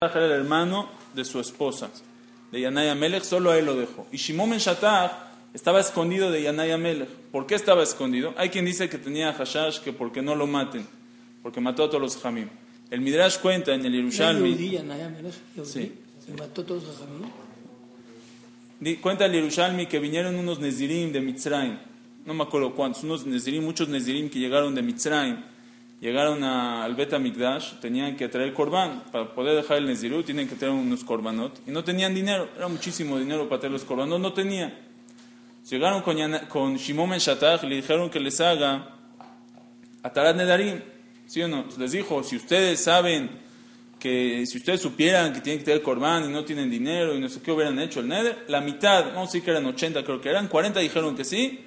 Era el hermano de su esposa, de Yanaya Melech, solo a él lo dejó. Y Shimon Ben estaba escondido de Yanaya Melech. ¿Por qué estaba escondido? Hay quien dice que tenía hashash, que porque no lo maten, porque mató a todos los jamim. El Midrash cuenta en el Yerushalmi. Sí. Se mató todos los jamim. Cuenta el Yerushalmi que vinieron unos Nezirim de Mitzrayim, no me acuerdo cuántos, unos Nezirim, muchos Nezirim que llegaron de Mitzrayim, llegaron a- al Bet Mikdash, tenían que traer Korban, para poder dejar el Nezirut tienen que traer unos Korbanot, y no tenían dinero, era muchísimo dinero para traer los Korbanot, no tenía. Llegaron con, Shimon Ben y le dijeron que les haga Atarat Nedarim, ¿sí o no? Entonces les dijo, si ustedes saben que si ustedes supieran que tienen que tener Corban y no tienen dinero y no sé qué hubieran hecho el Neder, la mitad, vamos a decir que eran 80, creo que eran, 40 dijeron que sí,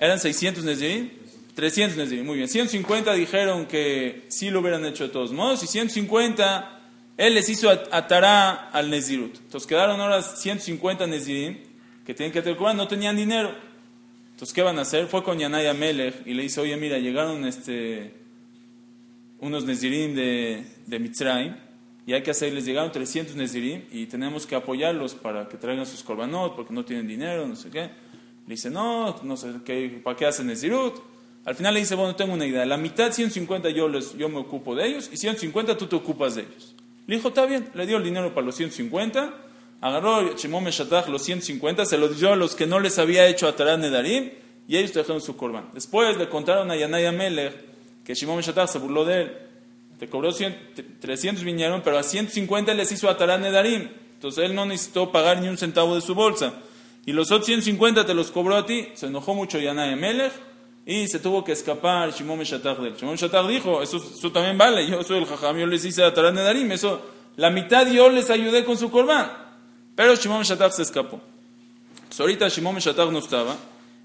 eran 600 Nezirim, 300 Nezirim, muy bien, 150 dijeron que sí lo hubieran hecho de todos modos y 150 él les hizo at- atará al Nezirut. Entonces quedaron ahora 150 Nezirim que tienen que Corban, no tenían dinero. Entonces, ¿qué van a hacer? Fue con Yanaya Melech y le dice, oye, mira, llegaron este, unos Nezirim de, de Mitzrayim y hay que hacerles, llegaron 300 Nezirim y tenemos que apoyarlos para que traigan sus korbanot porque no tienen dinero, no sé qué. Le dice, no, no sé qué, ¿para qué hacen Nezirut? Al final le dice, bueno, tengo una idea, la mitad, 150 yo, les, yo me ocupo de ellos y 150 tú te ocupas de ellos. Le dijo, está bien, le dio el dinero para los 150, agarró Shimon Meshatach los 150, se los dio a los que no les había hecho Atarat Nedarim y ellos trajeron su korban. Después le contaron a Yanaya Melech que Shimon Meshatach se burló de él. Te cobró 100, 300 vinieron, pero a 150 les hizo Atarat Nedarim. Entonces él no necesitó pagar ni un centavo de su bolsa. Y los otros 150 te los cobró a ti. Se enojó mucho Yanaya Melech y se tuvo que escapar Shimon Meshatach de él. Shimon Meshatach dijo, eso, eso también vale, yo soy el jajam, yo les hice Atarat Nedarim, eso, la mitad yo les ayudé con su korban. Pero Shimon Meshatach se escapó. Entonces, ahorita Shimon Meshatach no estaba.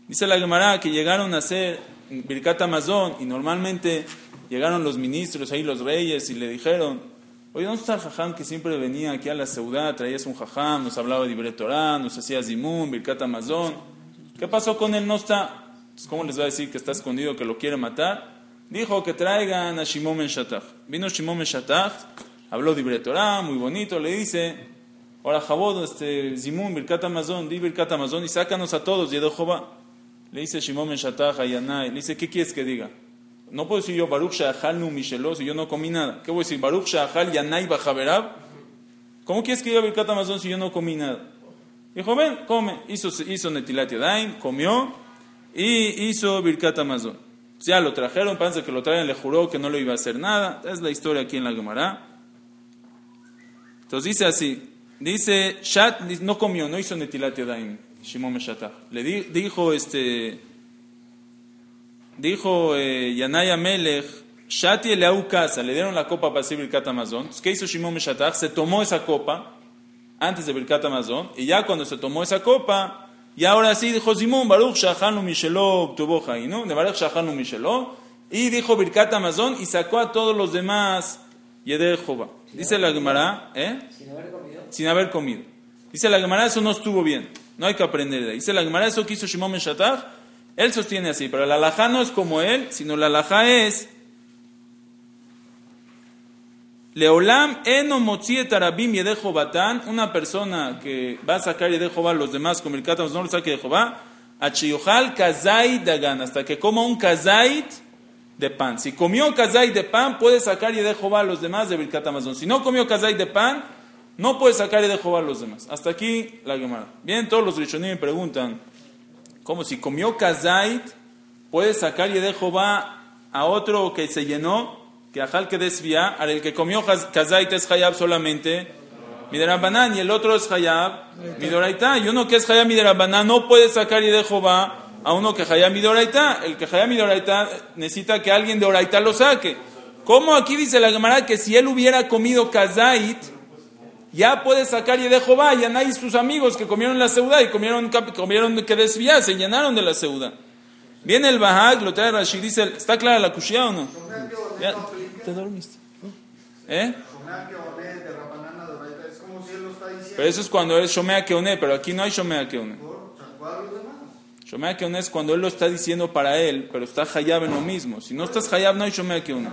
Dice la Gemara que llegaron a hacer Birkat Amazon y normalmente llegaron los ministros, ahí los reyes, y le dijeron, oye, ¿dónde está el jajam que siempre venía aquí a la ciudad, traías un jajam, nos hablaba de Ibre Torah, nos hacía Zimun, Birkat Amazon? ¿Qué pasó con él? No está. Entonces, ¿Cómo les va a decir que está escondido, que lo quiere matar? Dijo que traigan a Shimon Ben Shattach. Vino Shimon Ben Shattach, habló de Ibre Torah, muy bonito, le dice, ahora Jabod, este, Zimun, Birkat Amazon, di Birkat Amazon y sácanos a todos, Yedo Jehová. Le dice Shimon Ben Shattach a Yanai, le dice, ¿qué quieres que diga? No puedo decir yo Baruch Shahal nu Mishelo si yo no comí nada. ¿Qué voy a decir? Baruch Shahal Yanai Bajaberab. ¿Cómo quieres que diga Birkat Amazon si yo no comí nada? Dijo, ven, come. Hizo, hizo Netilat Yadayim, comió y hizo Birkat Amazon. Ya lo trajeron, parece que lo traen, le juró que no le iba a hacer nada. Es la historia aquí en la Gemara. Entonces dice así, dice, Shat no comió, no hizo Netilat Yadayim, Shimon. Le di- dijo, este, dijo eh, Yanaya Melech, Shati Eleau casa, le dieron la copa para hacer Birkat Amazon. Entonces, ¿Qué hizo Shimon Meshatach? Se tomó esa copa antes de Birkat Amazon, y ya cuando se tomó esa copa, y ahora sí dijo Simón, Baruch Shahanu Mishelo, tuvo ¿no? De Baruch Shahanu Mishelo, y dijo Birkat Amazon, y sacó a todos los demás Jehová. Dice la Gemara, ¿eh? Sin haber comido. sin haber comido. Dice la Gemara, eso no estuvo bien. No hay que aprender de ahí. Dice la Gemara, eso que hizo Shimon Ben Shattach, él sostiene así, pero la alajá no es como él, sino la alajá es Leolam eno tarabim yede Jobatán, una persona que va a sacar yede Jehová a los demás con el no lo saque de Jehová, achiyojal kazait dagan, hasta que coma un kazait de pan. Si comió kazait de pan, puede sacar yede Jehová a los demás de Birkat Amazon. Si no comió kazait de pan, no puede sacar yede Jehová a los demás. Hasta aquí la Gemara. Bien, todos los rishonim me preguntan, ¿cómo si comió kazait, puede sacar yede Jehová a otro que se llenó? Que ajal que desvía, al el que comió kazait es hayab solamente miderabanan y el otro es hayab midoraita. Y uno que es hayab miderabanan no puede sacar y de Jehová a uno que hayab midoraita. El que hayab midoraita necesita que alguien de oraita lo saque. ¿Cómo aquí dice la Gemara que si él hubiera comido kazait, ya puede sacar y de Jehová, y Anay y sus amigos que comieron la seuda y comieron, comieron que desviar, se llenaron de la seuda. Viene el Bahag, lo trae Rashi, dice, ¿está clara la cuchilla o no? Ya, ¿Te dormiste? ¿Eh? Pero eso es cuando es Shomea Keone, pero aquí no hay Shomea Keone. Shomea Keone es cuando él lo está diciendo para él, pero está Hayab en lo mismo. Si no estás Hayab, no hay Shomea Keone.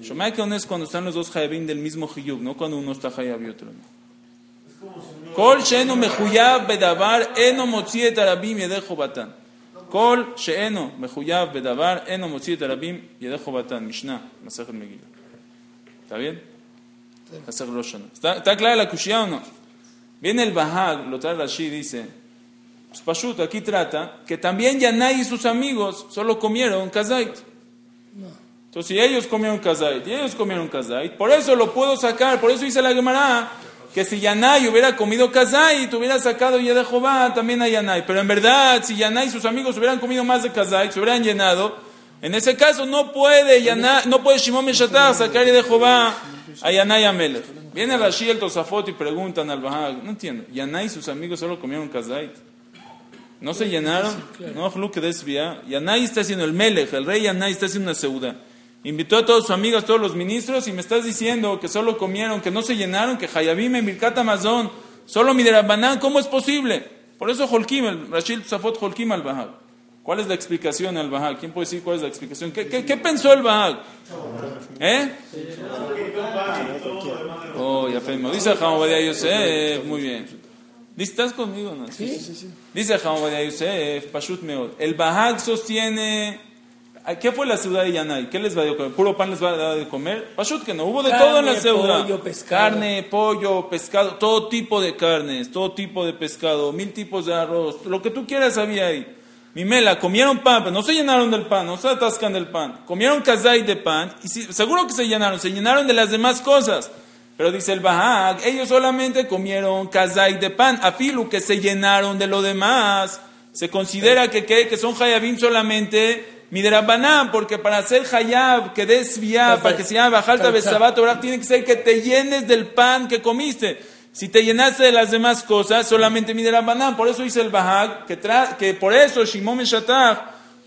Shomea Keone es cuando están los dos Hayabim del mismo Hiyub, no cuando uno está Hayab y otro no. Kol mechuyab bedavar eno motzi et arabim yedejo batan. Batan. Mishnah, Masechet Megillah. ¿Está bien? Hacer Rosh Hashanah. ¿Está, ¿Está clara la cuchilla o no? Viene el Bahag, lo trae Rashi, dice, pues aquí trata que también Yanai y sus amigos solo comieron kazait. Entonces, si ellos comieron kazait y ellos comieron kazait, por eso lo puedo sacar, por eso dice la Gemara que si Yanai hubiera comido kazait, hubiera sacado Yedejobá también a Yanai. Pero en verdad, si Yanai y sus amigos hubieran comido más de kazait, se hubieran llenado, en ese caso no puede Yanai, no puede Shimon Meshatah sacar Yedejobá a Yanai Amelech. Viene Rashi el Tosafot y preguntan al Bahag, no entiendo, Yanai y sus amigos solo comieron kazait. ¿No se llenaron? No, Hluk desvía. Yanai está haciendo el Melech, el rey Yanai está haciendo una seuda. Invitó a todos sus amigos, todos los ministros, y me estás diciendo que solo comieron, que no se llenaron, que Hayabim en Birkat Amazon, solo Miderabanán, ¿cómo es posible? Por eso Holkim, el Rashid Safot Holkim al Bahag. ¿Cuál es la explicación al Bahag? ¿Quién puede decir cuál es la explicación? ¿Qué, qué, qué pensó el Bahag? ¿Eh? Oh, ya fe, dice Yosef, muy bien. ¿estás conmigo? No? Sí, sí, sí. Dice Hamabadia Yosef, Pashut Meod. El Bahag sostiene. ¿Qué fue la ciudad de Yanai? ¿Qué les va a dar de comer? ¿Puro pan les va a dar de comer? Pashut que no, hubo de Carne, todo en la ciudad. pollo, pescado. Carne, pollo, pescado, todo tipo de carnes, todo tipo de pescado, mil tipos de arroz, lo que tú quieras había ahí. Mimela, comieron pan, pero no se llenaron del pan, no se atascan del pan. Comieron kazai de pan, y sí, seguro que se llenaron, se llenaron de las demás cosas. Pero dice el Bahag, ellos solamente comieron kazai de pan, afilu que se llenaron de lo demás. Se considera que, que, que son hayabim solamente miderabanán, porque para hacer hayab, que desvía, para que se llame bajalta besabat, tiene que ser que te llenes del pan que comiste. Si te llenaste de las demás cosas, solamente miderabanán. Por eso dice el Bahag, que, tra- que por eso Shimon Meshatach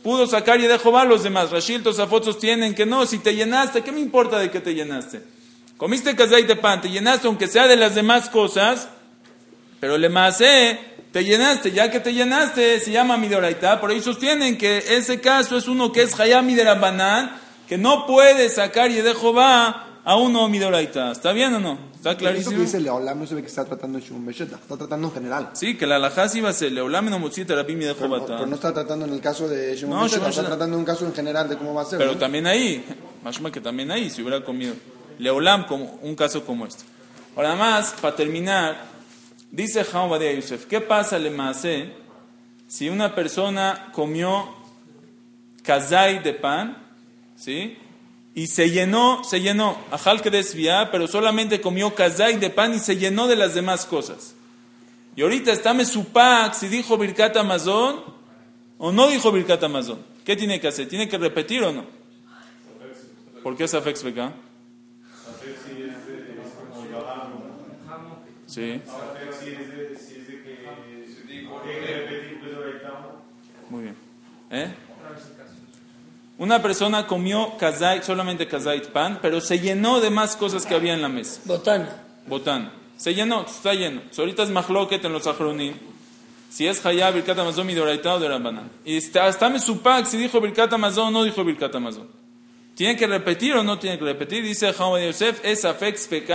pudo sacar y dejó a los demás. Rashid Tosafot sostienen que no, si te llenaste, ¿qué me importa de que te llenaste? Comiste kazay de pan, te llenaste aunque sea de las demás cosas, pero le masé, te llenaste, ya que te llenaste, se llama midoraita, por ahí sostienen que ese caso es uno que es hayam miderabanán, que no puede sacar y dejo va a uno midoraita. ¿Está bien o no? ¿Está Eso que clarísimo? dice Leolam no se ve que está tratando de Shimon Beshetach, está tratando en general. Sí, que la alajá sí iba a ser leolam no motzit rabim y dejo Pero pero no está tratando en el caso de Shimon No, Shimon está tratando en un caso en general de cómo va a ser. Pero ¿no? también ahí, más que también ahí, si hubiera comido. Leolam, como un caso como este. Ahora más, para terminar, dice Jaum Badia Yosef, ¿qué pasa, le masé, si una persona comió kazai de pan, ¿sí? Y se llenó, se llenó, ajal que desvía, pero solamente comió kazai de pan y se llenó de las demás cosas. Y ahorita está Mesupak, si dijo Birkat Amazon o no dijo Birkat Amazon. ¿Qué tiene que hacer? ¿Tiene que repetir o no? ¿Por qué es Afex Beká? Sí. Muy bien. ¿Eh? Una persona comió kazait, solamente kazait pan, pero se llenó de más cosas que había en la mesa. Botana. Botán. Se llenó, está lleno. So, ahorita es mahloket en los achronim. Si es hayab, birkat amazon, midoraita o de Rabbanan. Y está, hasta mesupak si dijo birkat amazon o no dijo birkat amazon. ¿Tiene que repetir o no tiene que repetir? Dice Hamad Yosef, es afex pk,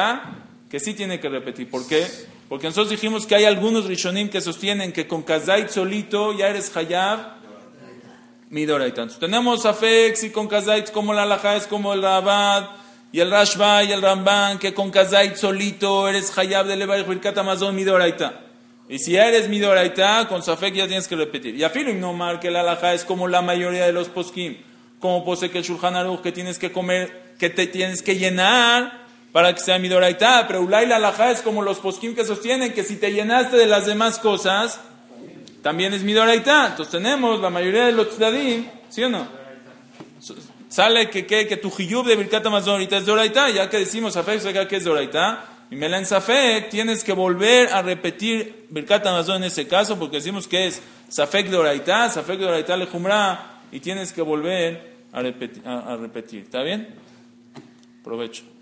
que sí tiene que repetir. ¿Por qué? Porque nosotros dijimos que hay algunos rishonim que sostienen que con kazait solito ya eres hayab, midoraita. Tenemos afex y con kazait como la alajá es como el rabad y el rashba y el ramban que con kazait solito eres hayab de levar birkat amazon midoraita. Y si eres midoraita, con safek ya tienes que repetir. Y afirmo no mar que la alajá es como la mayoría de los poskim, como posee que el shulchan aruch que tienes que comer, que te tienes que llenar para que sea mi doraita, pero ulay la alajá es como los posquim que sostienen que si te llenaste de las demás cosas, también es mi doraita. Entonces tenemos la mayoría de los tzadim, ¿sí o no? Sale que, que, que tu hiyub de Birkat Amazon ahorita es doraita, ya que decimos Safek, acá que es doraita. Y Melán Safek, tienes que volver a repetir Birkat Amazon en ese caso, porque decimos que es Safek doraita, Safek doraita le y tienes que volver a repetir. A repetir. ¿Está bien? Provecho.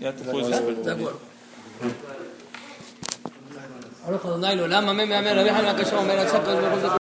Ja te pozdrav. Ahora cuando Nailo, la mamá me amé, la vieja la cachó, me la chapa,